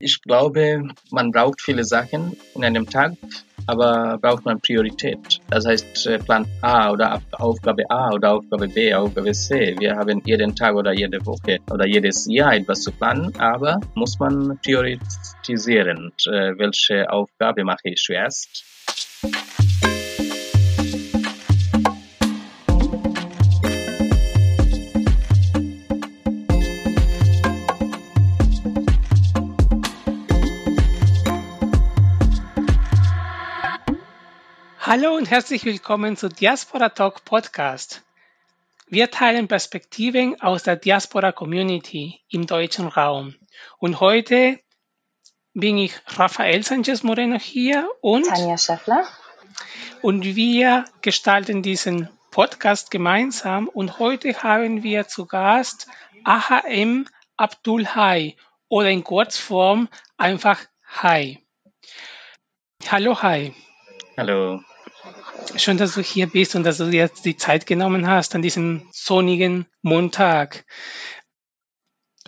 Ich glaube, man braucht viele Sachen in einem Tag, aber braucht man Priorität. Das heißt äh, Plan A oder Aufgabe A oder Aufgabe B, Aufgabe C. Wir haben jeden Tag oder jede Woche oder jedes Jahr etwas zu planen, aber muss man priorisieren, äh, welche Aufgabe mache ich zuerst. Hallo und herzlich willkommen zu Diaspora Talk Podcast. Wir teilen Perspektiven aus der Diaspora Community im deutschen Raum. Und heute bin ich Rafael Sanchez Moreno hier und Tanja Schäffler. Und wir gestalten diesen Podcast gemeinsam. Und heute haben wir zu Gast AHM Abdul Hai oder in Kurzform einfach Hai. Hallo Hai. Hallo. Schön, dass du hier bist und dass du dir jetzt die Zeit genommen hast an diesem sonnigen Montag.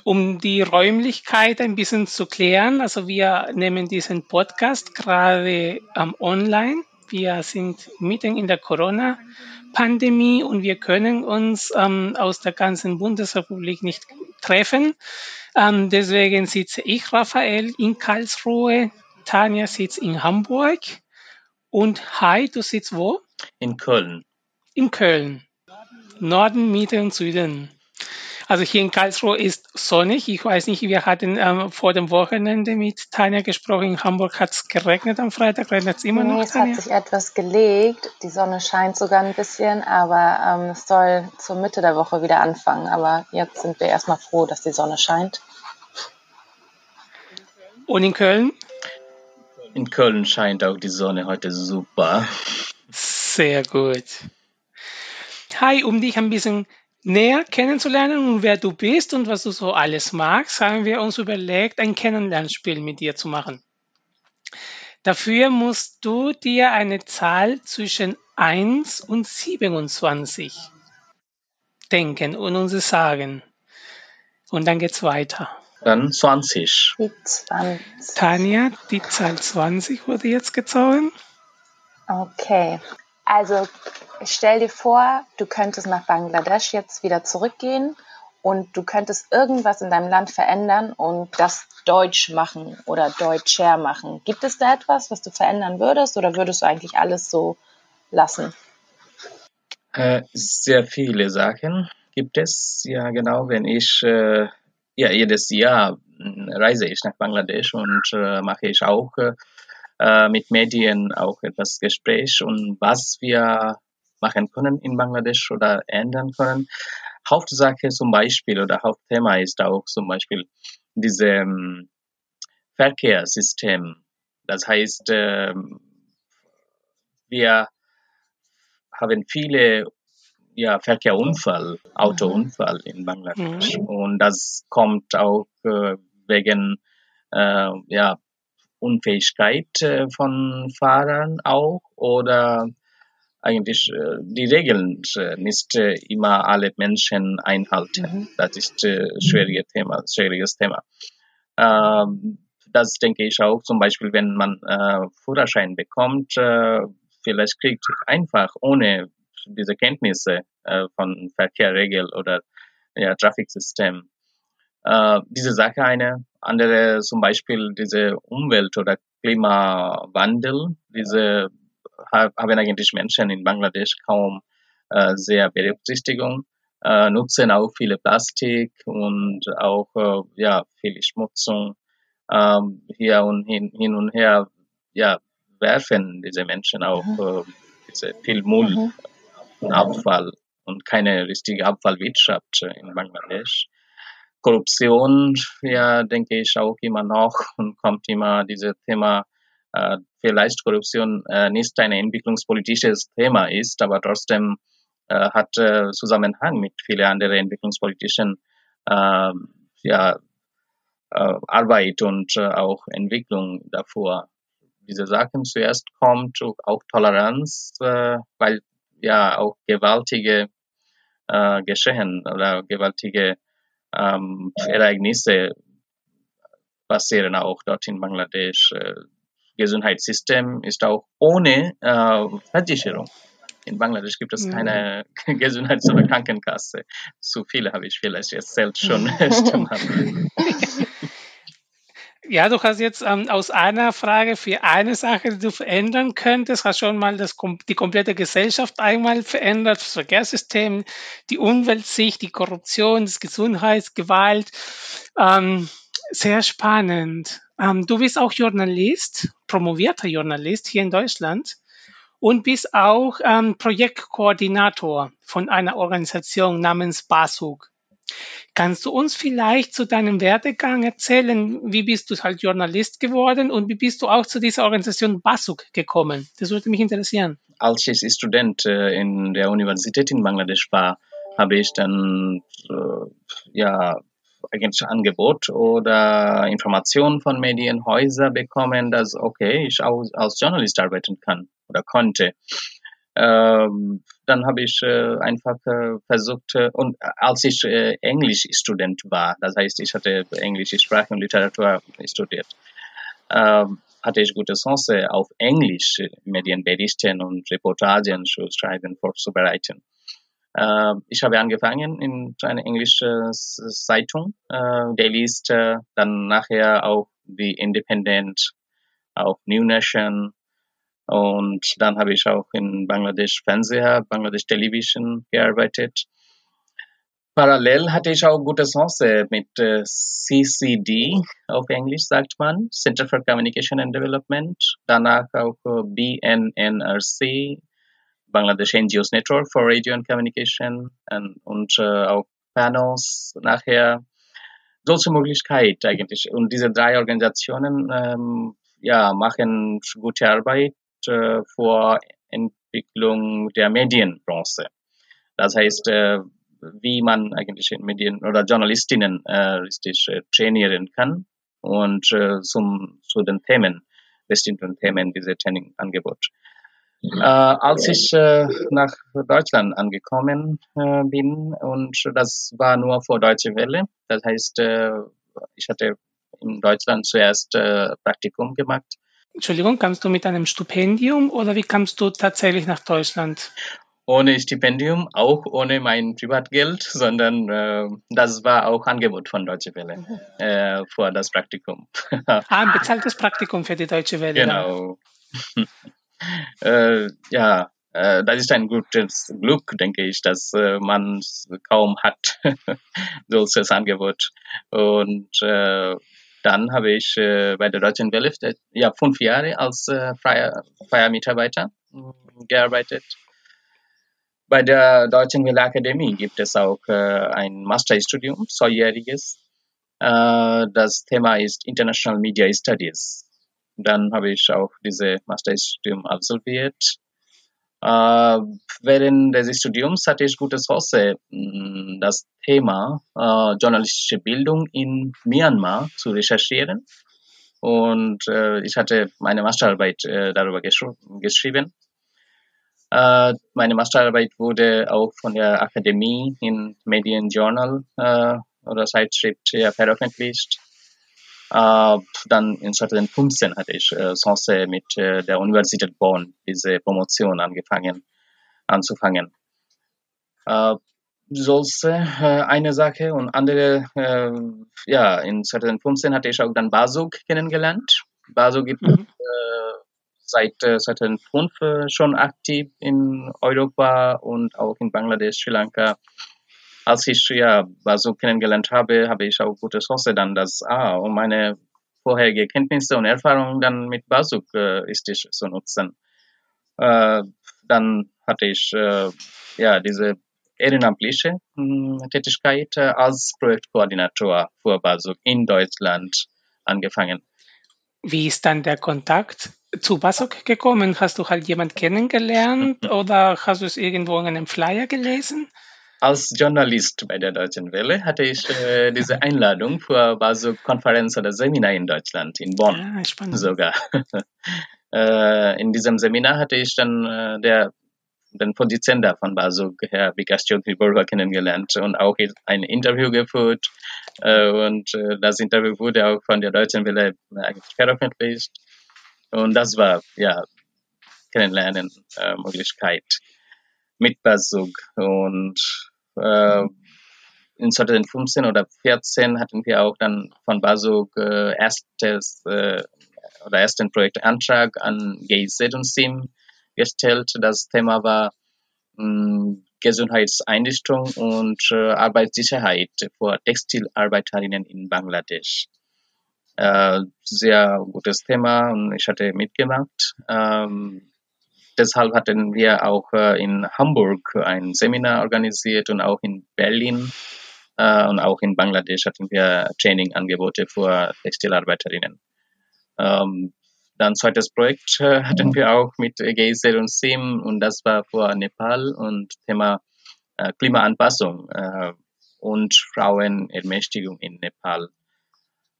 Um die Räumlichkeit ein bisschen zu klären, also wir nehmen diesen Podcast gerade ähm, online. Wir sind mitten in der Corona-Pandemie und wir können uns ähm, aus der ganzen Bundesrepublik nicht treffen. Ähm, deswegen sitze ich, Raphael, in Karlsruhe. Tanja sitzt in Hamburg. Und Hi, du sitzt wo? In Köln. In Köln. Norden, Mitte und Süden. Also hier in Karlsruhe ist sonnig. Ich weiß nicht, wir hatten ähm, vor dem Wochenende mit Tanja gesprochen. In Hamburg hat es geregnet am Freitag, regnet es immer nee, noch. Es Tanja? hat sich etwas gelegt. Die Sonne scheint sogar ein bisschen, aber ähm, es soll zur Mitte der Woche wieder anfangen. Aber jetzt sind wir erstmal froh, dass die Sonne scheint. Und in Köln? In Köln scheint auch die Sonne heute super. Sehr gut. Hi, um dich ein bisschen näher kennenzulernen und wer du bist und was du so alles magst, haben wir uns überlegt, ein Kennenlernspiel mit dir zu machen. Dafür musst du dir eine Zahl zwischen 1 und 27 denken und uns sagen. Und dann geht's weiter. Dann 20. Die 20. Tanja, die Zahl 20 wurde jetzt gezogen. Okay. Also stell dir vor, du könntest nach Bangladesch jetzt wieder zurückgehen und du könntest irgendwas in deinem Land verändern und das deutsch machen oder deutscher machen. Gibt es da etwas, was du verändern würdest oder würdest du eigentlich alles so lassen? Äh, sehr viele Sachen gibt es. Ja, genau. Wenn ich äh, ja, jedes Jahr hm, reise ich nach Bangladesch und äh, mache ich auch äh, mit Medien auch etwas Gespräch und was wir machen können in Bangladesch oder ändern können. Hauptsache zum Beispiel oder Hauptthema ist auch zum Beispiel diese ähm, Verkehrssystem. Das heißt, äh, wir haben viele ja, Verkehrunfall, Autounfall in Bangladesch. Mhm. Und das kommt auch äh, wegen äh, ja, Unfähigkeit äh, von Fahrern auch oder eigentlich äh, die Regeln äh, nicht äh, immer alle Menschen einhalten. Mhm. Das ist äh, schwieriges Thema, schwieriges Thema. Ähm, das denke ich auch zum Beispiel, wenn man Führerschein bekommt, vielleicht kriegt einfach ohne diese Kenntnisse äh, von Verkehrregel oder ja, Trafiksystem. Äh, diese Sache eine. Andere zum Beispiel diese Umwelt- oder Klimawandel. Diese haben eigentlich Menschen in Bangladesch kaum äh, sehr Berücksichtigung, äh, nutzen auch viele Plastik und auch äh, ja viel Schmutzung ähm, hier und hin, hin und her ja werfen diese Menschen auch mhm. äh, diese viel Müll mhm Abfall und keine richtige Abfallwirtschaft in Bangladesch. Korruption, ja, denke ich auch immer noch und kommt immer dieses Thema, äh, vielleicht Korruption äh, nicht ein entwicklungspolitisches Thema ist, aber trotzdem äh, hat äh, Zusammenhang mit vielen anderen entwicklungspolitischen äh, ja, äh, Arbeit und äh, auch Entwicklung davor. Diese Sachen zuerst kommt auch Toleranz, weil ja auch gewaltige äh, Geschehen oder gewaltige ähm, Ereignisse passieren auch dort in Bangladesch. Äh, Gesundheitssystem ist auch ohne äh, Versicherung. In Bangladesch gibt es keine Gesundheits- oder Krankenkasse. Zu viele habe ich vielleicht erzählt schon. Ja, du hast jetzt ähm, aus einer Frage für eine Sache, die du verändern könntest, hast schon mal das, die komplette Gesellschaft einmal verändert, das Verkehrssystem, die Umweltsicht, die Korruption, das Gesundheitsgewalt. Ähm, sehr spannend. Ähm, du bist auch Journalist, promovierter Journalist hier in Deutschland und bist auch ähm, Projektkoordinator von einer Organisation namens BASUG. Kannst du uns vielleicht zu deinem Werdegang erzählen? Wie bist du halt Journalist geworden und wie bist du auch zu dieser Organisation BASUG gekommen? Das würde mich interessieren. Als ich Student äh, in der Universität in Bangladesch war, habe ich dann äh, ja eigentlich Angebot oder Informationen von Medienhäusern bekommen, dass okay, ich auch als Journalist arbeiten kann oder konnte. Ähm, dann habe ich äh, einfach äh, versucht, äh, und als ich äh, Englischstudent war, das heißt, ich hatte englische Sprache und Literatur studiert, ähm, hatte ich gute Chance, auf Englisch Medienberichten und Reportagen zu schreiben, vorzubereiten. Äh, ich habe angefangen in einer englischen Zeitung, äh, Daily äh, dann nachher auch die Independent, auch New Nation, und dann habe ich auch in Bangladesch Fernseher, Bangladesch Television gearbeitet. Parallel hatte ich auch gute Chance mit äh, CCD auf Englisch sagt man, Center for Communication and Development. Danach auch äh, BNNRC, Bangladesh NGOs Network for Radio and Communication und, und äh, auch Panels nachher. Solche Möglichkeit eigentlich. Und diese drei Organisationen ähm, ja, machen gute Arbeit äh, vor Entwicklung der Medienbranche. Das heißt, äh, wie man eigentlich Medien oder Journalistinnen äh, richtig äh, trainieren kann und äh, zum, zu den Themen, bestimmten Themen, diese Trainingangebot. Mhm. Als ich nach Deutschland angekommen bin und das war nur vor Deutsche Welle, das heißt, ich hatte in Deutschland zuerst Praktikum gemacht Entschuldigung, kamst du mit einem Stipendium oder wie kamst du tatsächlich nach Deutschland? Ohne Stipendium, auch ohne mein Privatgeld, sondern äh, das war auch Angebot von Deutsche Welle mhm. äh, für das Praktikum. ah, ein bezahltes Praktikum für die Deutsche Welle. Genau. äh, ja, äh, das ist ein gutes Glück, denke ich, dass äh, man kaum hat solches Angebot. Und äh, dann habe ich äh, bei der Deutschen Welle äh, ja, fünf Jahre als äh, freier, freier Mitarbeiter äh, gearbeitet. Bei der Deutschen Welle Akademie gibt es auch ein Masterstudium, zweijähriges. Äh, das Thema ist International Media Studies. Dann habe ich auch diese Masterstudium absolviert äh, während des Studiums hatte ich gute Chance, mm, das Thema äh, journalistische Bildung in Myanmar zu recherchieren. Und äh, ich hatte meine Masterarbeit darüber geschri geschrieben. Meine Masterarbeit wurde auch von der Akademie in Median Journal äh, oder Zeitschrift veröffentlicht. Äh, dann in 2015 hatte ich äh, Chance mit äh, der Universität Bonn diese Promotion angefangen, anzufangen. Solche eine Sache und andere, ja, in 2015 hatte ich auch dann Basuk kennengelernt. Basuk gibt mhm. seit äh, 2005 äh, schon aktiv in Europa und auch in Bangladesch, Sri Lanka als ich ja so kennengelernt habe, habe ich auch gute Chance dann, dass ah, um meine vorherige Kenntnisse und Erfahrungen dann mit Basuk äh, ist ich zu nutzen. Äh, dann hatte ich äh, ja diese ehrenamtliche mh, hm, Tätigkeit äh, als Projektkoordinator für Basuk in Deutschland angefangen. Wie ist dann der Kontakt zu Basuk gekommen? Hast du halt jemand kennengelernt oder hast du es irgendwo in einem Flyer gelesen? Als Journalist bei der Deutschen Welle hatte ich äh, diese Einladung für so Konferenz oder Seminar in Deutschland, in Bonn ah, sogar. äh, in diesem Seminar hatte ich dann äh, der den Vorsitzenden von Basuk, Herr Vikas Burger, kennengelernt und auch ein Interview geführt. Äh, und äh, das Interview wurde auch von der Deutschen Welle eigentlich veröffentlicht. Und das war, ja, Kennenlernen, äh, Möglichkeit mit Basuk. Und äh, in 2015 oder 2014 hatten wir auch dann von Basuk äh, erstes äh, oder ersten Projektantrag an GIZ und SIM gestellt. Das Thema war mh, hm, Gesundheitseinrichtung und äh, Arbeitssicherheit für Textilarbeiterinnen in Bangladesch. Äh, sehr gutes Thema und ich hatte mitgemacht. Ähm, deshalb hatten wir auch äh, in Hamburg ein Seminar organisiert und auch in Berlin äh, und auch in Bangladesch hatten wir Trainingangebote für Textilarbeiterinnen. Ähm, dann zweites Projekt äh, hatten wir auch mit Geyser und SIM und das war für Nepal und Thema Klimaanpassung und Frauenermächtigung in Nepal.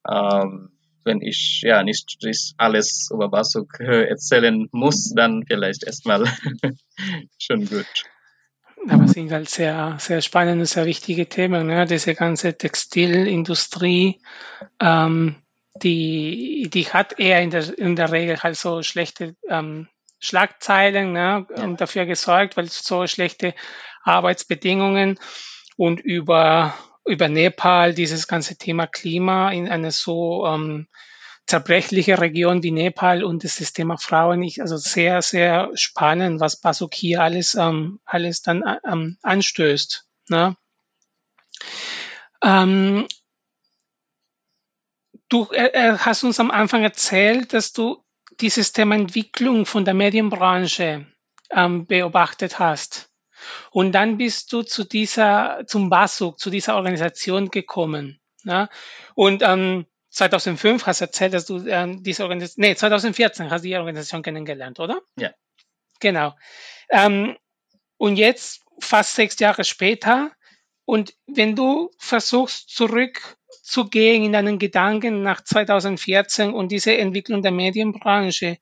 Ähm, wenn ich ja nicht alles über Basuk äh, erzählen muss, dann vielleicht erstmal schon gut. Aber es sind halt sehr, sehr spannende, sehr wichtige Themen, ne? diese ganze Textilindustrie, ähm, die, die hat eher in der, in der Regel halt so schlechte ähm, Schlagzeilen ne, ja. und dafür gesorgt, weil so schlechte Arbeitsbedingungen und über, über Nepal dieses ganze Thema Klima in eine so ähm, zerbrechliche Region wie Nepal und das, Thema Frauen, ich, also sehr, sehr spannend, was Basuk hier alles, ähm, alles dann ähm, anstößt. Ne? Ähm, du äh, äh, hast uns am Anfang erzählt, dass du dieses Thema Entwicklung von der Medienbranche ähm, beobachtet hast. Und dann bist du zu dieser, zum BASUK, zu dieser Organisation gekommen. Ja? Und ähm, 2005 hast du erzählt, dass du ähm, diese Organisation, nee, 2014 hast du die Organisation kennengelernt, oder? Ja. Genau. Ähm, und jetzt, fast sechs Jahre später, und wenn du versuchst, zurück zu gehen in deinen Gedanken nach 2014 und diese Entwicklung der Medienbranche.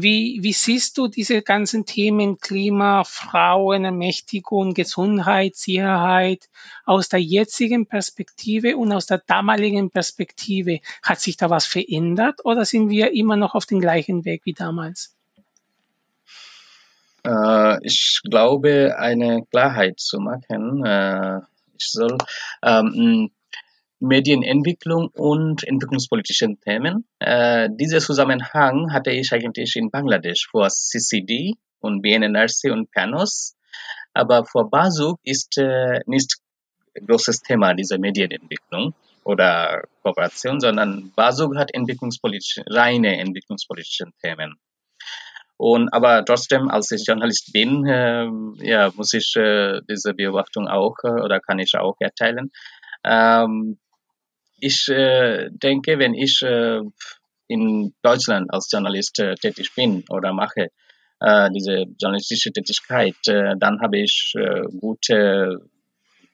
Wie, wie siehst du diese ganzen Themen Klima, Frauen, Ermächtigung, Gesundheit, Sicherheit aus der jetzigen Perspektive und aus der damaligen Perspektive? Hat sich da was verändert oder sind wir immer noch auf dem gleichen Weg wie damals? Äh, ich glaube, eine Klarheit zu machen. Äh, ich soll ähm, Medienentwicklung und entwicklungspolitischen Themen. Äh, dieser Zusammenhang hatte ich eigentlich in Bangladesch vor CCD und BNNRC und PANOS. Aber vor Basuk ist äh, nicht großes Thema diese Medienentwicklung oder Kooperation, sondern Basuk hat entwicklungspolitische, reine entwicklungspolitische Themen. Und aber trotzdem, als ich Journalist bin, äh, ja, muss ich äh, diese Beobachtung auch äh, oder kann ich auch erteilen. Ähm, ich äh, denke, wenn ich äh, in Deutschland als Journalist äh, tätig bin oder mache äh, diese journalistische Tätigkeit, äh, dann habe ich äh, gute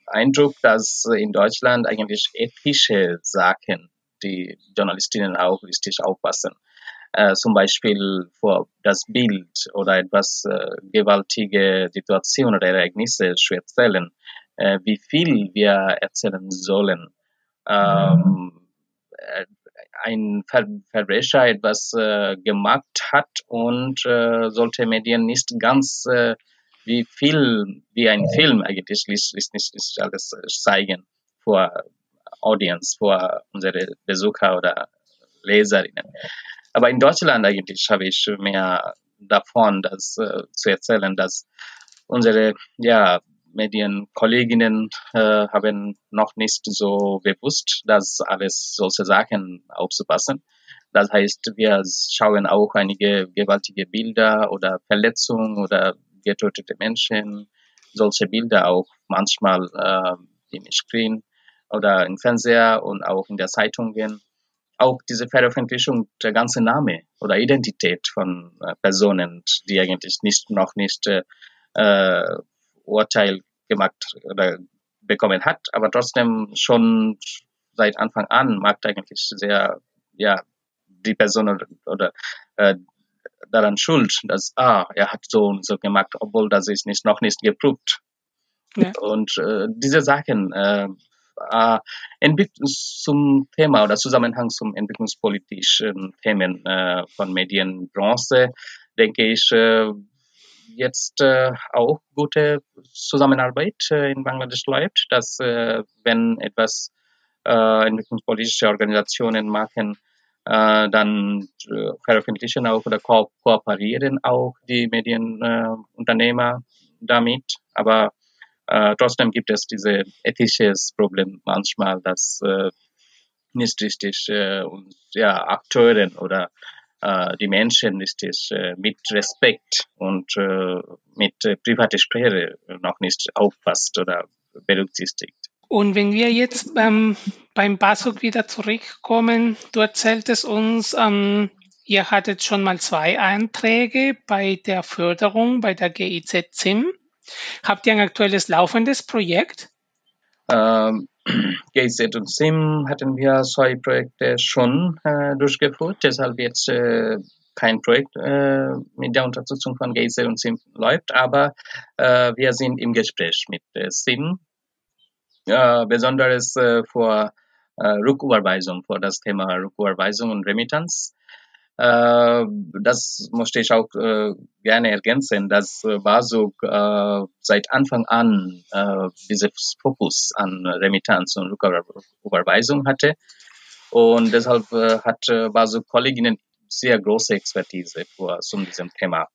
Eindruck, dass in Deutschland eigentlich ethische Sachen die Journalistinnen auch richtig aufpassen. Zum Beispiel vor das Bild oder etwas gewaltige Situationen oder Ereignisse zu erzählen, äh, wie viel wir erzählen sollen ähm, äh, ein Ver Verbrecher etwas äh, gemacht hat und äh, sollte Medien nicht ganz äh, wie viel wie ein Film eigentlich ist nicht ist alles zeigen vor Audience, vor unsere Besucher oder Leserinnen. Aber in Deutschland eigentlich habe ich mehr davon, das äh, zu erzählen, dass unsere ja Medienkolleginnen äh, haben noch nicht so bewusst, dass alles solche Sachen aufzupassen. Das heißt, wir schauen auch einige gewaltige Bilder oder Verletzungen oder getötete Menschen, solche Bilder auch manchmal äh, im Screen oder im Fernseher und auch in der Zeitungen. Auch diese Veröffentlichung der ganzen Name oder Identität von äh, Personen, die eigentlich nicht noch nicht äh, Urteil gemacht oder bekommen hat, aber trotzdem schon seit Anfang an mag eigentlich sehr, ja, die Person oder, oder äh, daran schuld, dass ah, er hat so und so gemacht, obwohl das ist nicht noch nicht geprüft. Ja. Und äh, diese Sachen äh, äh, zum Thema oder Zusammenhang zum entwicklungspolitischen Themen äh, von Medienbranche denke ich äh, jetzt äh, auch gute Zusammenarbeit äh, in Bangladesch läuft, dass äh, wenn etwas äh, entwicklungspolitische Organisationen machen, äh, dann veröffentlichen auch oder ko kooperieren auch die Medienunternehmer damit. Aber trotzdem gibt es diese ethisches Problem manchmal, dass nicht richtig äh, und, ja, Akteuren oder die Menschen richtig äh, mit Respekt und äh, mit äh, privater Sphäre noch nicht aufpasst oder berücksichtigt. Und wenn wir jetzt ähm, beim BASUG wieder zurückkommen, du erzähltest uns, ähm, ihr hattet schon mal zwei Anträge bei der Förderung bei der GIZ ZIM. Habt ihr ein aktuelles laufendes Projekt? Ähm, GIZ und SIM hatten wir zwei Projekte schon äh, durchgeführt, deshalb jetzt äh, kein Projekt äh, mit der Unterstützung von GIZ und SIM läuft, aber äh, wir sind im Gespräch mit äh, SIM, äh, besonders äh, Rücküberweisung, für das Thema Rücküberweisung und Remittance. Äh, das möchte ich auch äh, gerne ergänzen, dass äh, Basuk seit Anfang an äh, dieses Fokus an Remittance und Rücküberweisung hatte. Und deshalb hat Basuk Kolleginnen sehr große Expertise für, zu diesem Thema.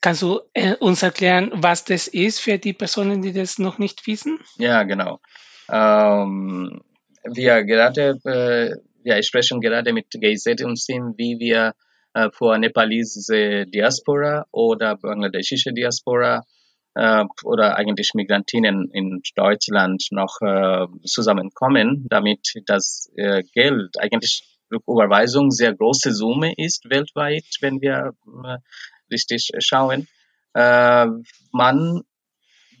Kannst du uns erklären, was das ist für die Personen, die das noch nicht wissen? Ja, genau. Ähm, wir gerade äh, wir sprechen gerade mit GIZ SIM, wie wir äh, für nepalesische Diaspora oder bangladeschische Diaspora äh, oder eigentlich Migrantinnen in Deutschland noch äh, zusammenkommen, damit das äh, Geld eigentlich Überweisung sehr große Summe ist weltweit, wenn wir äh, richtig schauen. Äh, man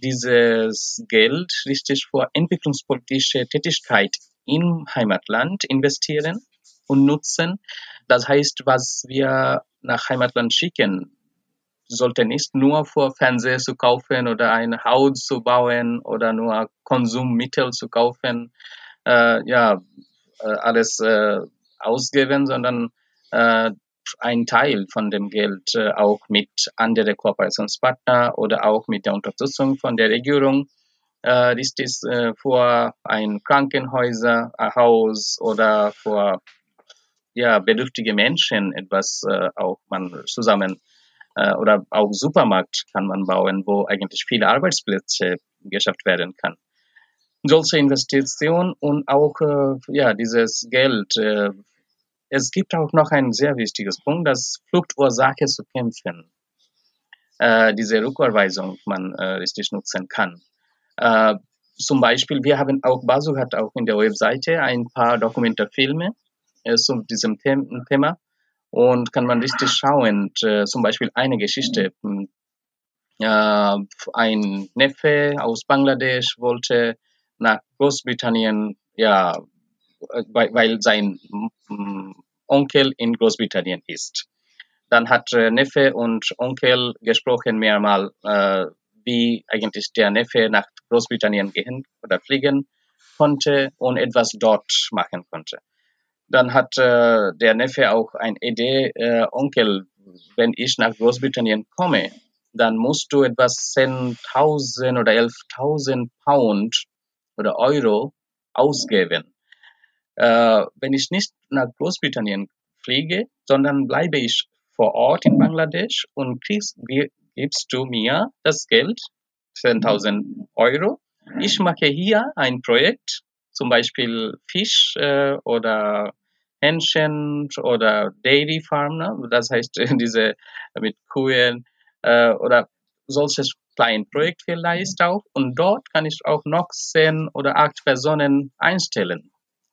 dieses Geld richtig für entwicklungspolitische Tätigkeit im Heimatland investieren und nutzen. Das heißt, was wir nach Heimatland schicken, sollte nicht nur für Fernseher zu kaufen oder ein Haus zu bauen oder nur Konsummittel zu kaufen, äh, ja, äh, alles äh, ausgeben, sondern äh, ein Teil von dem Geld äh, auch mit anderen Kooperationspartnern oder auch mit der Unterstützung von der Regierung äh, ist es äh, für ein Krankenhäuser, ein Haus oder für ja, bedürftige Menschen etwas äh, auch man zusammen äh, oder auch Supermarkt kann man bauen, wo eigentlich viele Arbeitsplätze geschafft werden kann. Solche Investitionen und auch äh, ja dieses Geld. Äh, es gibt auch noch ein sehr wichtiges Punkt, das Fluchtursache zu kämpfen. Äh, diese Rücküberweisung man äh, richtig nutzen kann. Äh, zum Beispiel, wir haben auch, Basu hat auch in der Webseite ein paar Dokumentarfilme äh, zu diesem Thema und kann man richtig schauen, äh, zum Beispiel eine Geschichte. Äh, ein Neffe aus Bangladesch wollte nach Großbritannien, ja, weil, weil sein Onkel in Großbritannien ist. Dann hat äh, Neffe und Onkel gesprochen mehrmals, äh, wie eigentlich der Neffe nach Großbritannien gehen oder fliegen konnte und etwas dort machen konnte. Dann hat äh, der Neffe auch eine Idee, äh, Onkel, wenn ich nach Großbritannien komme, dann musst du etwas 10.000 oder 11.000 Pound oder Euro ausgeben. Äh, wenn ich nicht nach Großbritannien fliege, sondern bleibe ich vor Ort in Bangladesch und kriegst, gibst du mir das Geld, 10.000 Euro. Ich mache hier ein Projekt, zum Beispiel Fisch äh, oder Hähnchen oder Dairy Farm, ne? das heißt diese mit Kühen äh, oder solches kleines Projekt vielleicht auch. Und dort kann ich auch noch zehn oder acht Personen einstellen.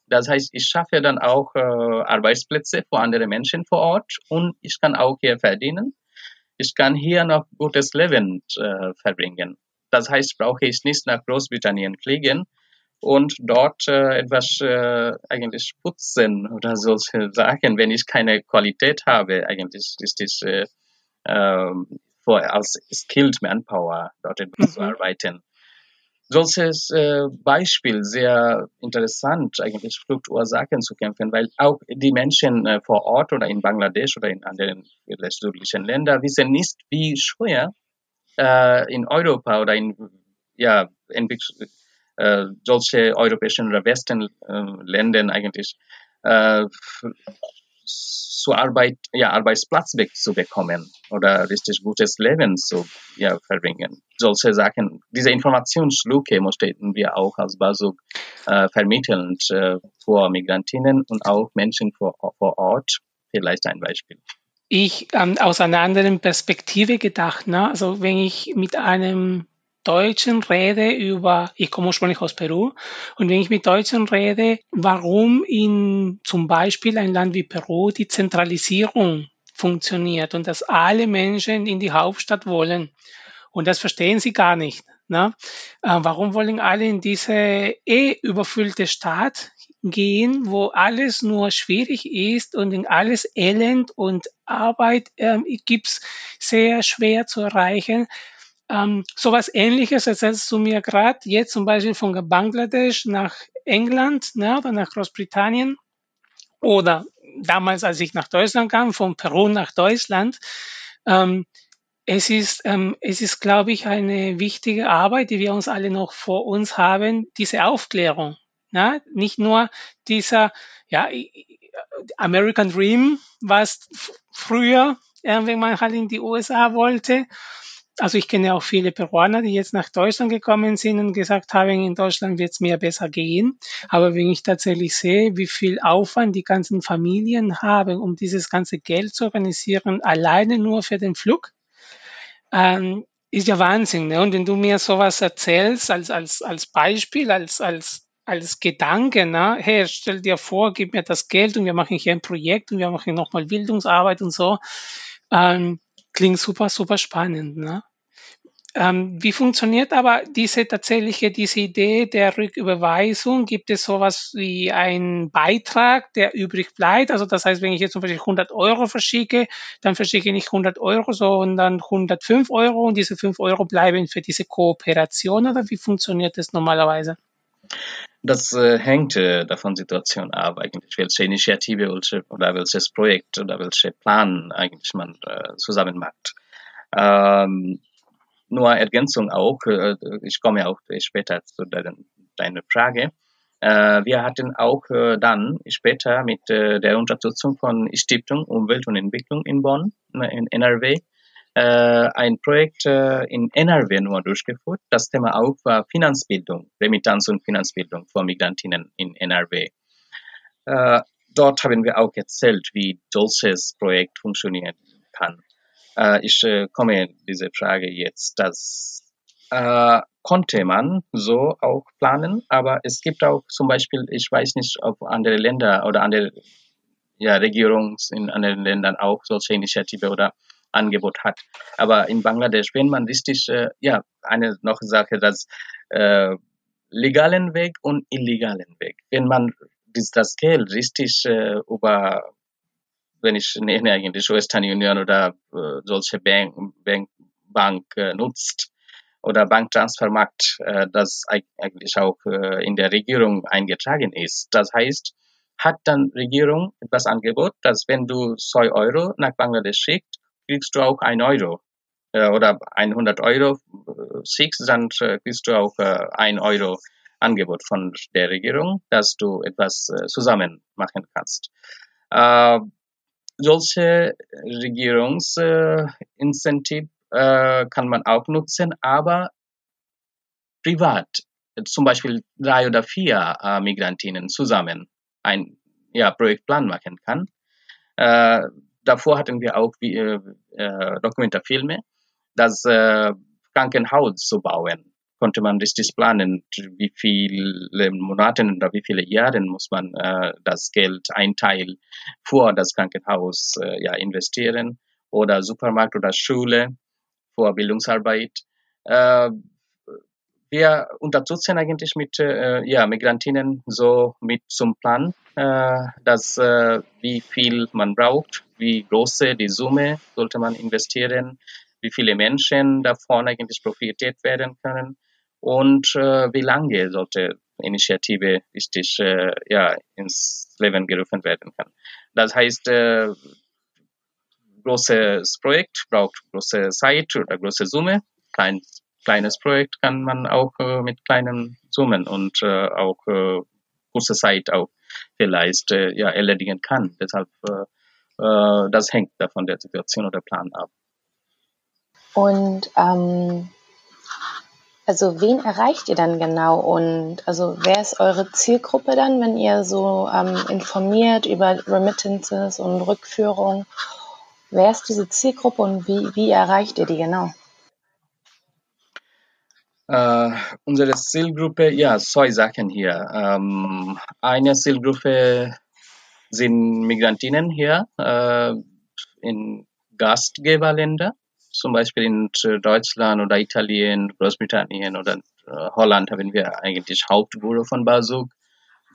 Das heißt, ich schaffe dann auch äh, Arbeitsplätze für andere Menschen vor Ort und ich kann auch hier verdienen ich kann hier noch gutes Leben äh, verbringen. Das heißt, brauche ich nicht nach Großbritannien fliegen und dort äh, etwas äh, eigentlich putzen oder solche Sachen, wenn ich keine Qualität habe. Eigentlich ist es äh, für, als Skilled Manpower dort mhm. zu arbeiten. Solches äh, Beispiel sehr interessant, eigentlich Fluchtursachen zu kämpfen, weil auch die Menschen äh, vor Ort oder in Bangladesch oder in anderen südlichen Ländern wissen nicht, wie schwer äh, in Europa oder in ja, äh, solche europäischen oder Westen äh, Ländern eigentlich äh, zur Arbeit, ja, Arbeitsplatz zu bekommen oder richtig gutes Leben zu ja, verbringen. Solche Sachen, diese Informationslücke mussten wir auch als Basuk äh, vermitteln äh, vor Migrantinnen und auch Menschen vor, vor Ort. Vielleicht ein Beispiel. Ich ähm, aus einer anderen Perspektive gedacht, ne? also wenn ich mit einem Deutschen rede über, ich komme ursprünglich aus Peru, und wenn ich mit Deutschen rede, warum in zum Beispiel ein Land wie Peru die Zentralisierung funktioniert und dass alle Menschen in die Hauptstadt wollen. Und das verstehen sie gar nicht. Ne? Äh, warum wollen alle in diese eh überfüllte Stadt gehen, wo alles nur schwierig ist und in alles Elend und Arbeit äh, gibt's sehr schwer zu erreichen? Ähm, sowas ähnliches erzählst du mir gerade jetzt zum Beispiel von Bangladesch nach England ne, oder nach Großbritannien oder damals, als ich nach Deutschland kam, von Peru nach Deutschland. Ähm, es ist, ähm, es ist, glaube ich, eine wichtige Arbeit, die wir uns alle noch vor uns haben, diese Aufklärung. Ne? Nicht nur dieser ja, American Dream, was früher, äh, wenn man halt in die USA wollte, also ich kenne auch viele Peruaner, die jetzt nach Deutschland gekommen sind und gesagt haben, in Deutschland wird es mir besser gehen. Aber wenn ich tatsächlich sehe, wie viel Aufwand die ganzen Familien haben, um dieses ganze Geld zu organisieren, alleine nur für den Flug, ähm, ist ja Wahnsinn. Ne? Und wenn du mir sowas erzählst als, als, als Beispiel, als, als, als Gedanke, ne? hey, stell dir vor, gib mir das Geld und wir machen hier ein Projekt und wir machen nochmal Bildungsarbeit und so. Ähm, klingt super, super spannend. Ne? Ähm, wie funktioniert aber diese tatsächliche, diese Idee der Rücküberweisung? Gibt es sowas wie einen Beitrag, der übrig bleibt? Also das heißt, wenn ich jetzt zum Beispiel 100 Euro verschicke, dann verschicke ich nicht 100 Euro, sondern 105 Euro und diese 5 Euro bleiben für diese Kooperation oder wie funktioniert das normalerweise? Das äh, hängt äh, davon Situation ab, eigentlich, welche Initiative welche, oder welches Projekt oder welche Plan eigentlich man äh, zusammen macht. Ähm, nur Ergänzung auch, äh, ich komme auch später zu deiner Frage. Äh, wir hatten auch äh, dann später mit der Unterstützung von Stiftung Umwelt und Entwicklung in Bonn, in NRW, ein Projekt in NRW nur durchgeführt. Das Thema auch war Finanzbildung, Remittanz und Finanzbildung für Migrantinnen in NRW. Dort haben wir auch erzählt, wie solches Projekt funktionieren kann. Äh, ich äh, komme diese Frage jetzt. Das äh, konnte man so auch planen, aber es gibt auch zum Beispiel, ich weiß nicht, ob andere Länder oder andere ja, Regierungen in anderen Ländern auch solche Initiative oder Angebot hat. Aber in Bangladesch, wenn man richtig, äh, ja, eine noch Sache, das äh, legalen Weg und illegalen Weg. Wenn man das Geld richtig äh, über wenn ich nehme eigentlich Western Union oder äh, solche Bank, Bank, Bank äh, nutzt oder Banktransfermarkt, äh, das eigentlich auch äh, in der Regierung eingetragen ist. Das heißt, hat dann Regierung etwas Angebot, dass wenn du 2 Euro nach Bangladesch schickst, kriegst du auch 1 Euro äh, oder 100 Euro äh, schickst, dann äh, kriegst du auch äh, 1 Euro Angebot von der Regierung, dass du etwas äh, zusammen machen kannst. Äh, solche Regierungsincentive äh, kann man auch nutzen, aber privat, zum Beispiel drei oder vier äh, Migrantinnen zusammen ein ja, Projektplan machen kann. Äh, davor hatten wir auch wie, äh, äh Dokumentarfilme, das äh, Krankenhaus zu bauen konnte man richtig planen, wie viele Monate oder wie viele Jahre muss man äh, das Geld einteilen vor das Krankenhaus äh, ja, investieren oder Supermarkt oder Schule vor Bildungsarbeit. Äh, wir unterstützen eigentlich mit äh, ja, Migrantinnen so mit zum Plan, äh, dass äh, wie viel man braucht, wie große die Summe sollte man investieren, wie viele Menschen davon eigentlich profitiert werden können und äh, wie lange sollte Initiative richtig äh, ja, ins Leben gerufen werden kann. Das heißt, äh, großes Projekt braucht große Zeit oder große Summe. Klein, kleines Projekt kann man auch äh, mit kleinen Summen und äh, auch äh, kurze Zeit auch vielleicht äh, ja, erledigen kann. Deshalb äh, das hängt davon der Situation oder Plan ab. Und ähm, also wen erreicht ihr dann genau und also wer ist eure Zielgruppe dann, wenn ihr so ähm, informiert über Remittances und Rückführung? Wer ist diese Zielgruppe und wie, wie erreicht ihr die genau? Uh, unsere Zielgruppe, ja, zwei Sachen hier. Um, eine Zielgruppe sind Migrantinnen hier uh, in Gastgeberländer zum Beispiel in Deutschland oder Italien, Großbritannien oder äh, Holland haben wir eigentlich Hauptbüro von Basuk.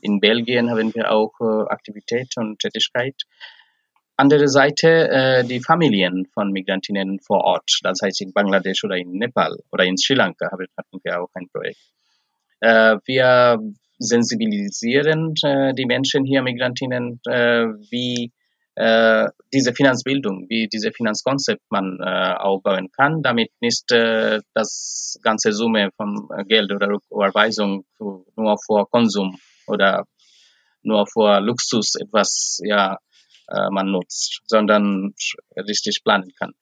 In Belgien haben wir auch äh, Aktivität und Tätigkeit. Andere Seite äh, die Familien von Migrantinnen vor Ort, das heißt in Bangladesch oder in Nepal oder in Sri Lanka hatten wir auch ein Projekt. Wir sensibilisieren die Menschen hier, Migrantinnen, wie äh, diese Finanzbildung, wie diese Finanzkonzept man äh, aufbauen kann, damit nicht äh, das ganze Summe von Geld oder Überweisung nur für Konsum oder nur für Luxus etwas ja äh, man nutzt, sondern richtig planen kann.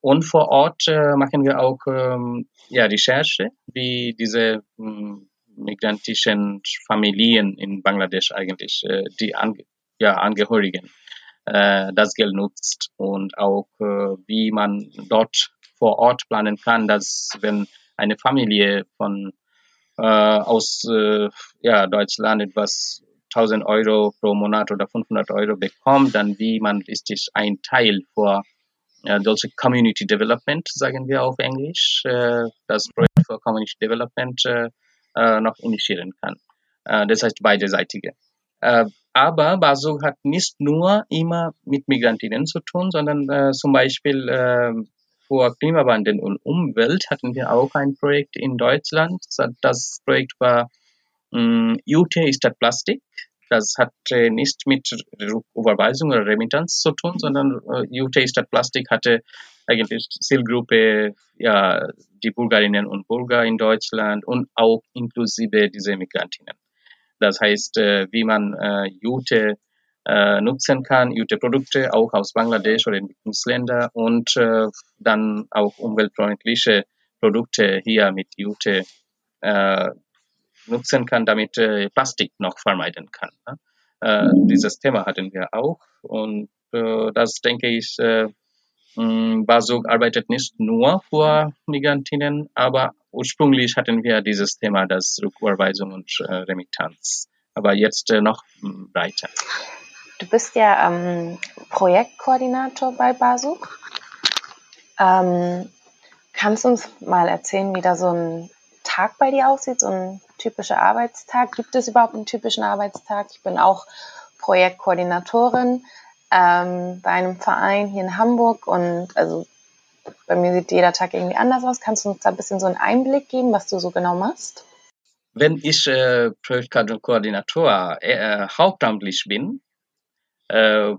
Und vor Ort äh, machen wir auch ähm, ja, Recherche, wie diese ähm, migrantischen Familien in Bangladesch eigentlich, äh, die Ange ja, Angehörigen äh, das Geld nutzt und auch äh, wie man dort vor Ort planen kann, dass wenn eine Familie von äh, aus äh, ja, Deutschland etwas 1000 Euro pro Monat oder 500 Euro bekommt, dann wie man richtig ein Teil für äh, solche Community Development, sagen wir auf Englisch, äh, das Projekt für Community Development äh, äh, noch initiieren kann. Äh, das heißt beiderseitige. Aber Basel hat nicht nur immer mit Migrantinnen zu tun, sondern äh, zum Beispiel äh, vor Klimawandel und Umwelt hatten wir auch ein Projekt in Deutschland. Das Projekt war äh, UT statt Plastik. Das hat nicht mit Überweisung oder Remittanz zu tun, sondern äh, UT statt Plastik hatte eigentlich Zielgruppe, ja, die Bürgerinnen und Bürger in Deutschland und auch inklusive diese Migrantinnen. Das heißt, äh, wie man äh, Jute äh, nutzen kann, Jute-Produkte auch aus Bangladesch oder Entwicklungsländer und dann auch umweltfreundliche Produkte hier mit Jute nutzen kann, damit Plastik noch vermeiden kann. Ne? Dieses Thema hatten wir auch und das denke ich Basuk arbeitet nicht nur für Migrantinnen, aber ursprünglich hatten wir dieses Thema, das Rücküberweisung und äh, Remittanz. Aber jetzt äh, noch mm, weiter. Du bist ja ähm, Projektkoordinator bei Basuk. Ähm, kannst du uns mal erzählen, wie da so ein Tag bei dir aussieht, so ein typischer Arbeitstag? Gibt es überhaupt einen typischen Arbeitstag? Ich bin auch Projektkoordinatorin ähm, bei einem Verein hier in Hamburg und also bei mir sieht jeder Tag irgendwie anders aus. Kannst du uns da ein bisschen so einen Einblick geben, was du so genau machst? Wenn ich äh, Projektkoordinator äh, hauptamtlich bin, äh,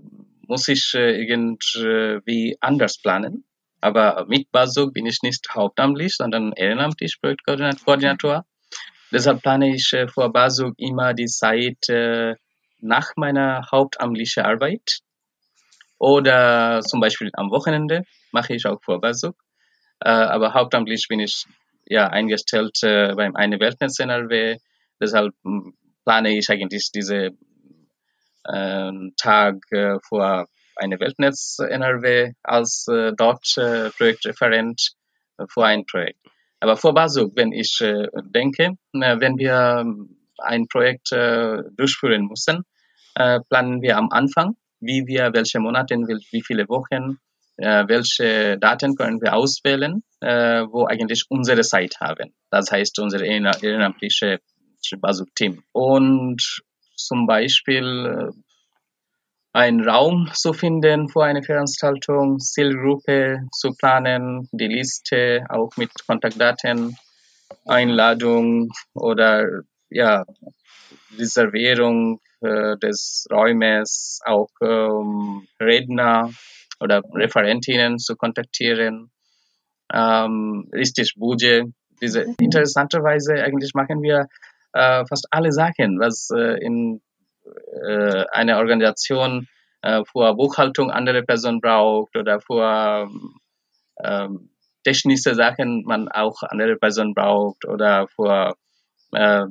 muss ich äh, irgendwie anders planen. Aber mit Basuk bin ich nicht hauptamtlich, sondern ehrenamtlich Projektkoordinator. Deshalb plane ich äh, vor Basuk immer die Zeit äh, nach meiner hauptamtlichen Arbeit. Oder zum Beispiel am Wochenende mache ich auch Vorbasuk. Äh, aber hauptamtlich bin ich ja eingestellt äh, beim eine Weltnetz NRW. Deshalb hm, plane ich eigentlich diese äh, Tag äh, vor eine Weltnetz NRW als äh, dort äh, Projektreferent für ein Projekt. Aber vor Basuk, wenn ich äh, denke, äh, wenn wir ein Projekt äh, durchführen müssen, äh, planen wir am Anfang wie wir, welche Monate, wie viele Wochen, äh, welche Daten können wir auswählen, äh, wo eigentlich unsere Zeit haben. Das heißt, unsere ehrenamtliche Basuk-Team. Und zum Beispiel, einen Raum zu finden für eine Veranstaltung, Zielgruppe zu planen, die Liste auch mit Kontaktdaten, Einladung oder ja, Reservierung äh, des Räumes, auch ähm, Redner oder Referentinnen zu kontaktieren, ähm, richtig Budget. Diese mhm. interessanterweise eigentlich machen wir äh, fast alle Sachen, was äh, in äh, eine Organisation äh, für Buchhaltung andere Person braucht oder für ähm, technische Sachen man auch andere Person braucht oder für äh, äh,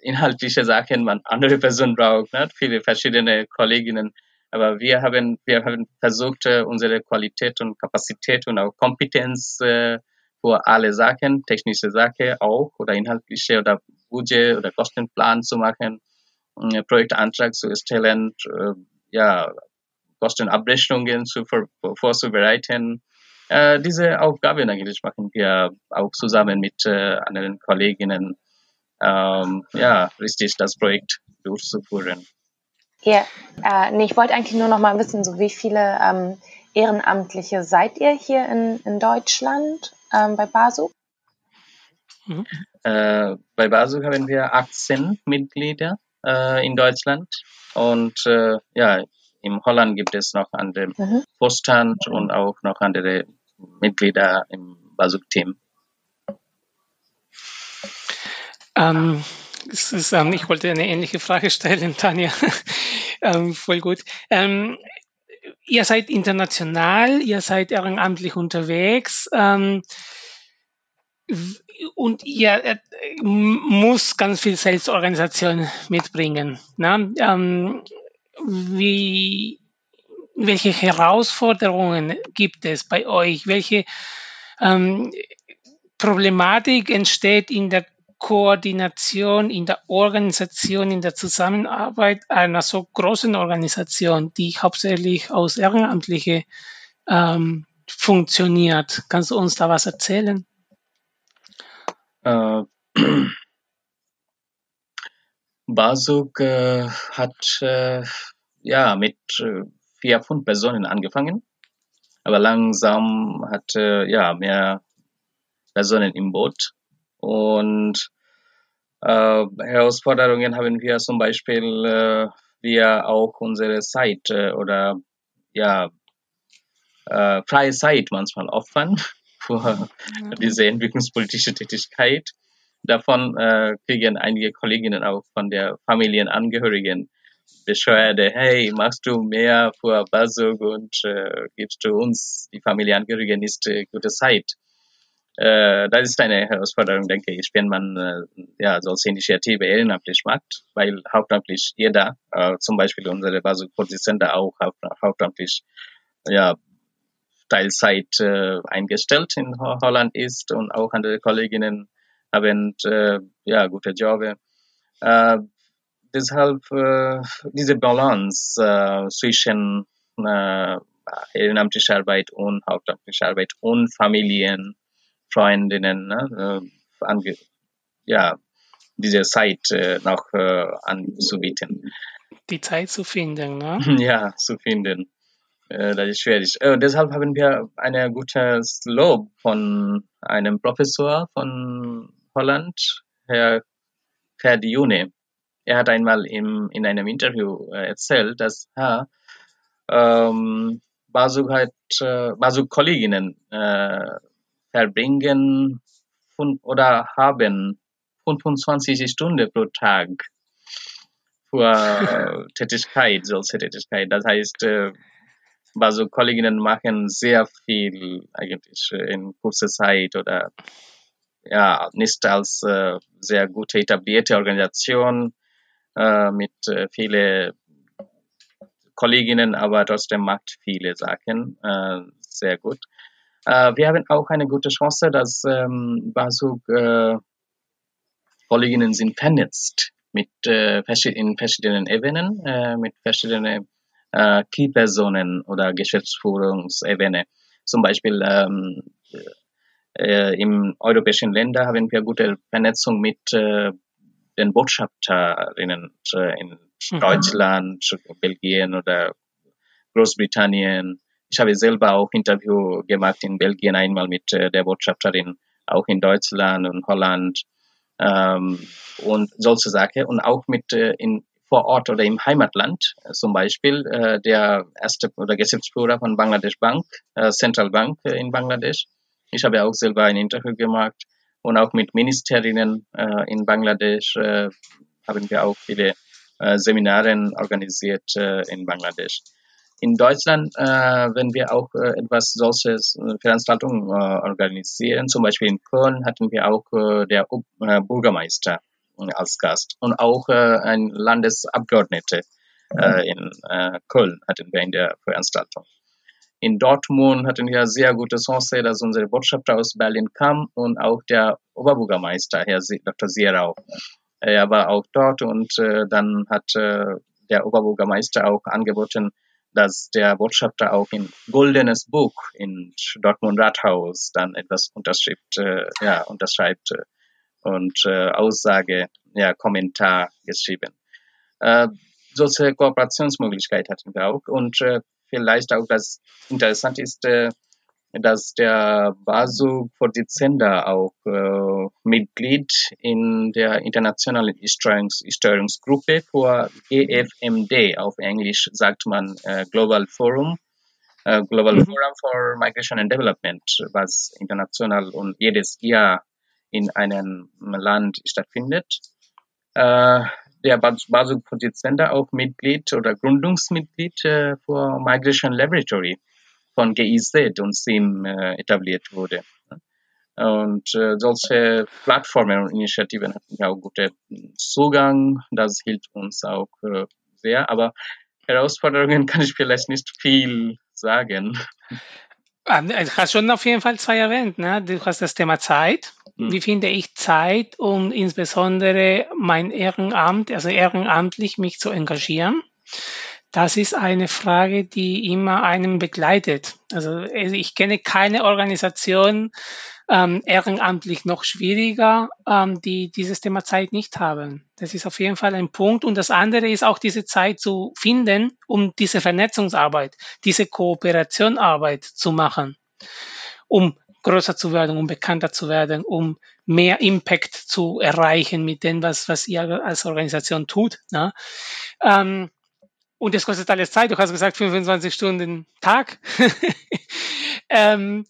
inhaltliche Sachen man andere Person braucht, ne? viele verschiedene Kolleginnen. Aber wir haben, wir haben versucht, äh, unsere Qualität und Kapazität und auch Kompetenz äh, für alle Sachen, technische Sachen auch oder inhaltliche oder Budget oder Kostenplan zu machen, äh, Projektantrag zu erstellen, äh, ja, Kostenabrechnungen zu vorzubereiten. Äh, diese Aufgaben eigentlich machen wir auch zusammen mit äh, anderen Kolleginnen, ähm, ja, richtig das Projekt durchzuführen. Ja, äh, nee, ich wollte eigentlich nur noch mal wissen, so wie viele ähm, Ehrenamtliche seid ihr hier in, in Deutschland ähm, bei BASU? Mhm. Äh, bei BASU haben wir 18 Mitglieder äh, in Deutschland und äh, ja, in Holland gibt es noch andere mhm. Vorstand und auch noch andere Mitglieder im BASU-Team. Ähm, ist, ähm, ich wollte eine ähnliche Frage stellen, Tanja. ähm, voll gut. Ähm, ihr seid international, ihr seid ehrenamtlich unterwegs. Ähm, und ihr äh, muss ganz viel Selbstorganisation mitbringen. Ne? Ähm, wie, welche Herausforderungen gibt es bei euch? Welche ähm, Problematik entsteht in der Koordination, in der Organisation, in der Zusammenarbeit einer so großen Organisation, die hauptsächlich aus Ehrenamtliche ähm, funktioniert? Kannst du uns da was erzählen? Äh, Basuk äh, hat äh, ja mit äh, vier, fünf Personen angefangen, aber langsam hat äh, ja mehr Personen im Boot und äh, Herausforderungen haben wir zum Beispiel, äh, wir auch unsere Zeit äh, oder ja äh, freie Zeit manchmal opfern für mhm. diese entwicklungspolitische Tätigkeit. Davon äh, kriegen einige Kolleginnen auch von der Familienangehörigen Beschwerde, hey, machst du mehr für Basug und äh, gibst du uns, die Familienangehörigen, nicht gute Zeit. Äh, das ist eine Herausforderung, denke ich, wenn man äh, ja solche Initiative ehrenamtlich macht, weil hauptamtlich jeder, äh, zum Beispiel unsere Basug-Vorsitzende auch hauptamtlich ja, Teilzeit äh, eingestellt in Holland ist und auch andere Kolleginnen haben äh, ja gute Jobs. Äh, deshalb äh, diese Balance äh, zwischen äh, ehrenamtlicher Arbeit und hauptamtlicher Arbeit und Familien, Freundinnen, ne, äh, ange ja, diese Zeit äh, noch äh, anzubieten. Die Zeit zu finden, ne? Ja, zu finden. Äh, das ist schwierig. Äh, deshalb haben wir ein gutes Lob von einem Professor von Holland, Herr Ferdiune. Er hat einmal im, in einem Interview äh, erzählt, dass ja, ähm, Basuk hat, äh, Basuk Kolleginnen äh, verbringen oder haben 25 Stunden pro Tag für Tätigkeit, solche Tätigkeit. Das heißt, äh, also Kolleginnen machen sehr viel eigentlich in kurzer Zeit oder ja, nicht als äh, sehr gute etablierte Organisation äh, mit äh, viele Kolleginnen, aber trotzdem macht viele Sachen äh, sehr gut. Äh, wir haben auch eine gute Chance, dass ähm, Basuk äh, Kolleginnen sind vernetzt mit äh, in verschiedenen Ebenen, äh, mit verschiedenen äh, Key-Personen oder Geschäftsführungsebene. Zum Beispiel ähm, äh, im europäischen Länder haben wir gute Vernetzung mit äh, den Botschafterinnen äh, in mhm. Deutschland, Belgien oder Großbritannien. Ich habe selber auch Interview gemacht in Belgien einmal mit äh, der Botschafterin, auch in Deutschland und Holland ähm, und solche Sachen und auch mit äh, in vor Ort oder im Heimatland, äh, zum Beispiel äh, der erste oder Geschäftsführer von Bangladesh Bank, äh, Central Bank äh, in Bangladesch. Ich habe auch selber ein Interview gemacht und auch mit Ministerinnen in Bangladesch haben wir auch viele Seminare organisiert in Bangladesch. In Deutschland, äh, wenn wir auch äh, etwas solches äh, Veranstaltungen äh, organisieren, zum Beispiel in Köln hatten wir auch äh, der äh, Bürgermeister äh, als Gast und auch äh, ein Landesabgeordnete äh, in äh, Köln hatten wir in der Veranstaltung. In Dortmund hatten wir sehr gute Chance, dass unsere Botschafter aus Berlin kam und auch der Oberbürgermeister, Herr Dr. Sierau. Er war auch dort und äh, dann hat äh, der Oberbürgermeister auch angeboten, dass der Botschafter auch in goldenes Buch in Dortmund Rathaus dann etwas unterschrift, äh, ja, unterschreibt äh, und äh, Aussage, ja, Kommentar geschrieben. Äh, solche Kooperationsmöglichkeit hatten wir auch und äh, vielleicht auch das interessant ist, äh, dass der BASU-Vorsitzende auch äh, Mitglied in der internationalen Steuerungs Steuerungsgruppe für GFMD, auf Englisch sagt man äh, Global Forum, äh, Global mhm. Forum for Migration and Development, was international und jedes Jahr in einem Land stattfindet. Äh, der BASU-Vorsitzende auch Mitglied oder Gründungsmitglied äh, für Migration Laboratory von GIZ und SIM äh, etabliert wurde. Und äh, solche Plattformen und Initiativen hatten ja auch guten Zugang. Das hilft uns auch äh, sehr. Aber Herausforderungen kann ich vielleicht nicht viel sagen. Ah, du hast schon auf jeden Fall zwei erwähnt. Ne? Du hast das Thema Zeit. Hm. Wie finde ich Zeit, um insbesondere mein Ehrenamt, also ehrenamtlich mich zu engagieren? Das ist eine Frage, die immer einen begleitet. Also, also ich kenne keine Organisation, ähm, ehrenamtlich noch schwieriger, ähm, die dieses Thema Zeit nicht haben. Das ist auf jeden Fall ein Punkt. Und das andere ist auch diese Zeit zu finden, um diese Vernetzungsarbeit, diese Kooperationarbeit zu machen, um größer zu werden, um bekannter zu werden, um mehr Impact zu erreichen mit dem, was, was ihr als Organisation tut. Ne? Ähm, und das kostet alles Zeit. Du hast gesagt 25 Stunden Tag. ähm,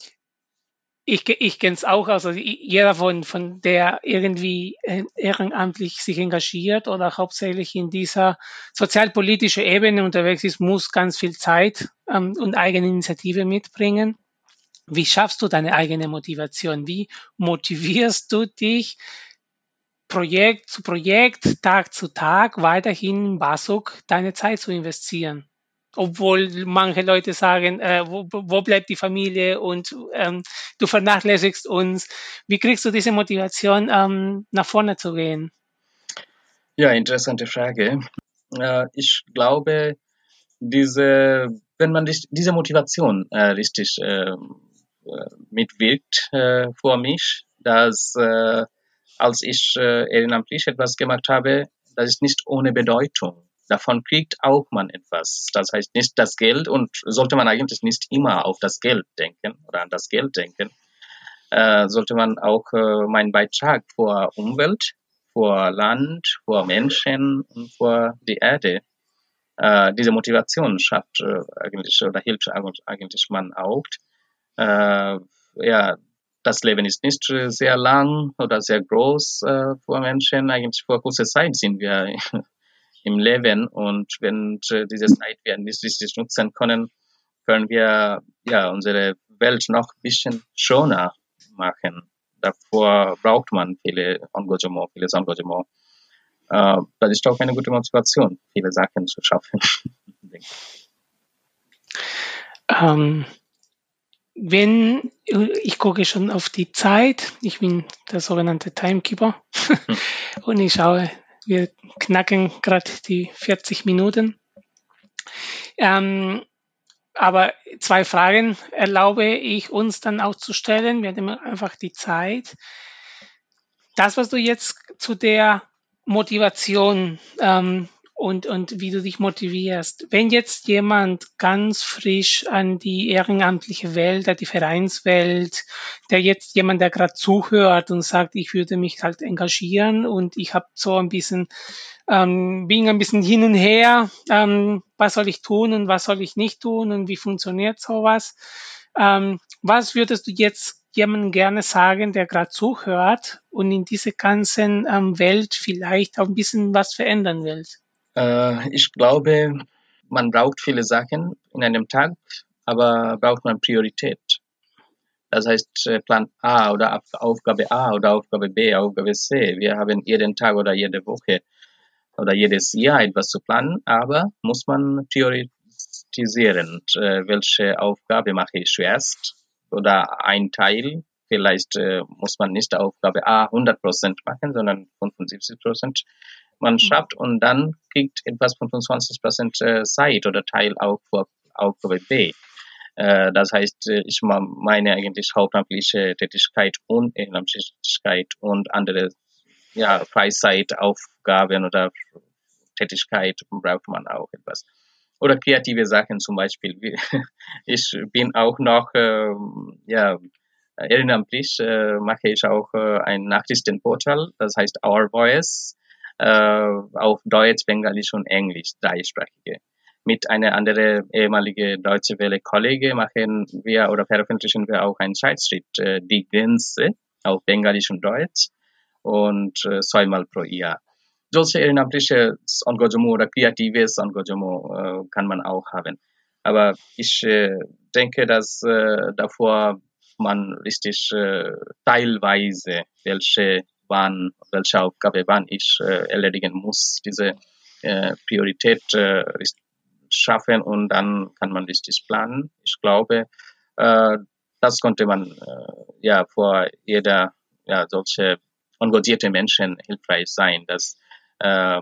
ich, ich kenne es auch, also jeder von, von der irgendwie äh, ehrenamtlich sich engagiert oder hauptsächlich in dieser sozialpolitischen Ebene unterwegs ist, muss ganz viel Zeit ähm, und eigene Initiative mitbringen. Wie schaffst du deine eigene Motivation? Wie motivierst du dich, Projekt zu Projekt, Tag zu Tag weiterhin in Basuk deine Zeit zu investieren. Obwohl manche Leute sagen, äh, wo, wo, bleibt die Familie und ähm, du vernachlässigst uns. Wie kriegst du diese Motivation, ähm, nach vorne zu gehen? Ja, interessante Frage. Äh, ich glaube, diese, wenn man diese Motivation äh, richtig ähm, äh, mitwirkt äh, vor mich, dass äh, als ich äh, ehrenamtlich etwas gemacht habe, das ist nicht ohne Bedeutung. Davon kriegt auch man etwas. Das heißt nicht das Geld und sollte man eigentlich nicht immer auf das Geld denken oder an das Geld denken, äh, sollte man auch äh, meinen Beitrag vor Umwelt, vor Land, vor Menschen und vor die Erde. Äh, diese Motivation schafft äh, eigentlich oder hilft eigentlich man auch. Äh, ja, das Leben ist nicht sehr lang oder sehr groß äh, für Menschen. Eigentlich vor kurzer Zeit sind wir im Leben und wenn diese Zeit wir nicht richtig nutzen können, können wir ja unsere Welt noch ein bisschen schöner machen. Davor braucht man viele Engagement, vieles Engagement. Äh, das ist auch eine gute Motivation, viele Sachen zu schaffen. ähm, wenn, ich gucke schon auf die Zeit, ich bin der sogenannte Timekeeper und ich schaue, wir knacken gerade die 40 Minuten. Ähm, aber zwei Fragen erlaube ich uns dann auch zu stellen. Wir haben einfach die Zeit. Das, was du jetzt zu der Motivation ähm, und, und wie du dich motivierst. Wenn jetzt jemand ganz frisch an die ehrenamtliche Welt, an die Vereinswelt, der jetzt jemand, der gerade zuhört und sagt, ich würde mich halt engagieren und ich habe so ein bisschen, ähm, bin ein bisschen hin und her, ähm, was soll ich tun und was soll ich nicht tun und wie funktioniert sowas? Ähm, was würdest du jetzt jemandem gerne sagen, der gerade zuhört und in dieser ganzen ähm, Welt vielleicht auch ein bisschen was verändern will? Äh, ich glaube, man braucht viele Sachen in einem Tag, aber braucht man Priorität. Das heißt, äh, Plan A oder Aufgabe A oder Aufgabe B, Aufgabe C. Wir haben jeden Tag oder jede Woche oder jedes Jahr etwas zu planen, aber muss man priorisieren, äh, welche Aufgabe mache ich zuerst oder ein Teil. Vielleicht äh, muss man nicht Aufgabe A 100% machen, sondern 75% man mhm. schafft und dann kriegt etwas 25% äh, Zeit oder Teil auch für Aufgabe B. Äh, das heißt, äh, ich meine eigentlich hauptamtliche Tätigkeit und ehrenamtliche Tätigkeit und andere ja, Freizeitaufgaben oder Tätigkeit braucht man auch etwas. Oder kreative Sachen zum Beispiel. Ich bin auch noch ähm, ja, ehrenamtlich, mache ich auch ein Nachrichtenportal, das heißt Our Voice auf Deutsch, Bengalisch und Englisch, dreisprachige. Mit einer anderen ehemaligen Deutsche Welle Kollege machen wir oder veröffentlichen wir auch ein Zeitschritt, äh, Die Grenze auf Bengalisch und Deutsch und äh, zweimal pro Jahr. Solche ehrenamtliche Engagement oder kreatives Engagement äh, kann man auch haben. Aber ich äh, denke, dass äh, davor man richtig äh, teilweise welche wann, welche Aufgabe wann ich äh, erledigen muss, diese äh, Priorität äh, schaffen und dann kann man richtig planen. Ich glaube, äh, das konnte man äh, ja vor jeder ja, solche engagierte Menschen hilfreich sein, dass äh,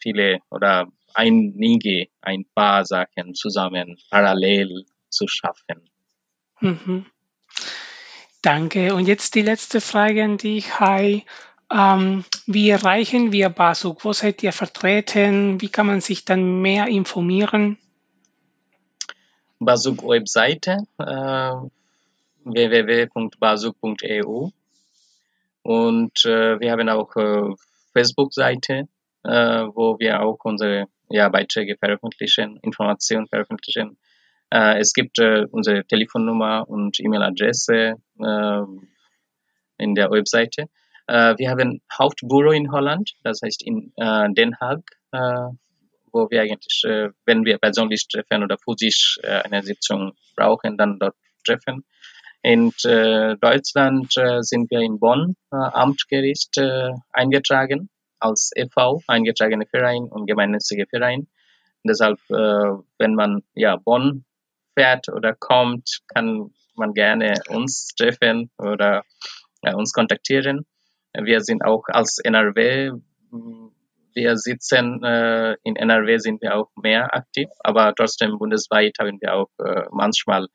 viele oder einige, ein paar Sachen zusammen parallel zu schaffen. Mhm. Danke. Und jetzt die letzte Frage an dich, Hi. Ähm, wie erreichen wir BASUK? Wo seid ihr vertreten? Wie kann man sich dann mehr informieren? BASUK Webseite äh, www.basuk.eu und äh, wir haben auch äh, Facebook-Seite, äh, wo wir auch unsere ja, Beiträge veröffentlichen, Informationen veröffentlichen. Äh, es gibt äh, unsere Telefonnummer und E-Mail-Adresse äh, in der Webseite. Äh, wir haben Hauptbüro in Holland, das heißt in Den Haag, wo wir eigentlich, wenn wir persönlich treffen oder physisch eine Sitzung brauchen, dann dort treffen. In Deutschland sind wir in Bonn, Amtsgericht eingetragen als e.V., eingetragene Verein und gemeinnützige Verein. Deshalb, wenn man ja Bonn fährt oder kommt, kann man gerne uns treffen oder ja, uns kontaktieren. Wir sind auch als NRW, wir sitzen äh, in NRW sind wir auch mehr aktiv, aber trotzdem bundesweit haben wir auch äh, manchmal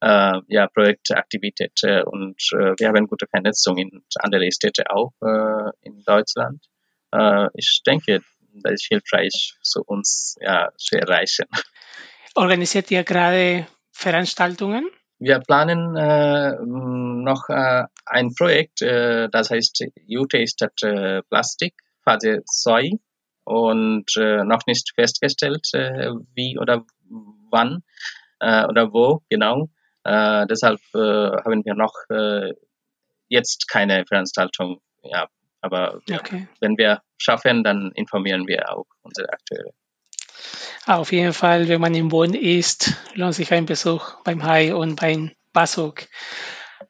äh, ja, Projektaktivität äh, und äh, wir haben gute Vernetzung in andere Städte auch äh, in Deutschland. Äh, ich denke, das ist hilfreich für uns ja, zu erreichen. Organisiert ihr gerade Veranstaltungen? Wir planen äh, noch äh, ein Projekt, äh, das heißt Jute statt äh, Plastik, Phase 2 und äh, noch nicht festgestellt, äh, wie oder wann oder wo genau. Deshalb haben wir noch jetzt keine Veranstaltung. Ja, aber okay. wenn wir schaffen, dann informieren wir auch unsere Akteure. Auf jeden Fall, wenn man in Bonn ist, lohnt sich ein Besuch beim Hai und beim Basuk.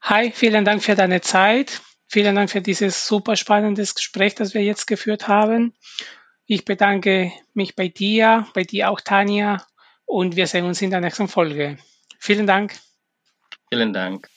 Hai, vielen Dank für deine Zeit. Vielen Dank für dieses super spannendes Gespräch, das wir jetzt geführt haben. Ich bedanke mich bei dir, bei dir auch, Tanja, und wir sehen uns in der nächsten Folge. Vielen Dank. Vielen Dank.